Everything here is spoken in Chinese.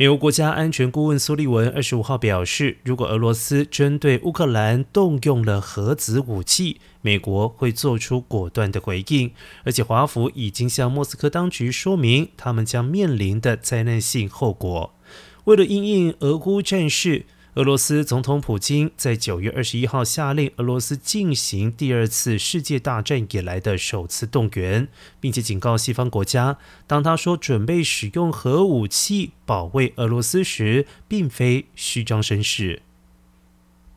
美国国家安全顾问苏利文二十五号表示，如果俄罗斯针对乌克兰动用了核子武器，美国会做出果断的回应。而且，华府已经向莫斯科当局说明，他们将面临的灾难性后果。为了应应俄乌战事。俄罗斯总统普京在九月二十一号下令俄罗斯进行第二次世界大战以来的首次动员，并且警告西方国家，当他说准备使用核武器保卫俄罗斯时，并非虚张声势。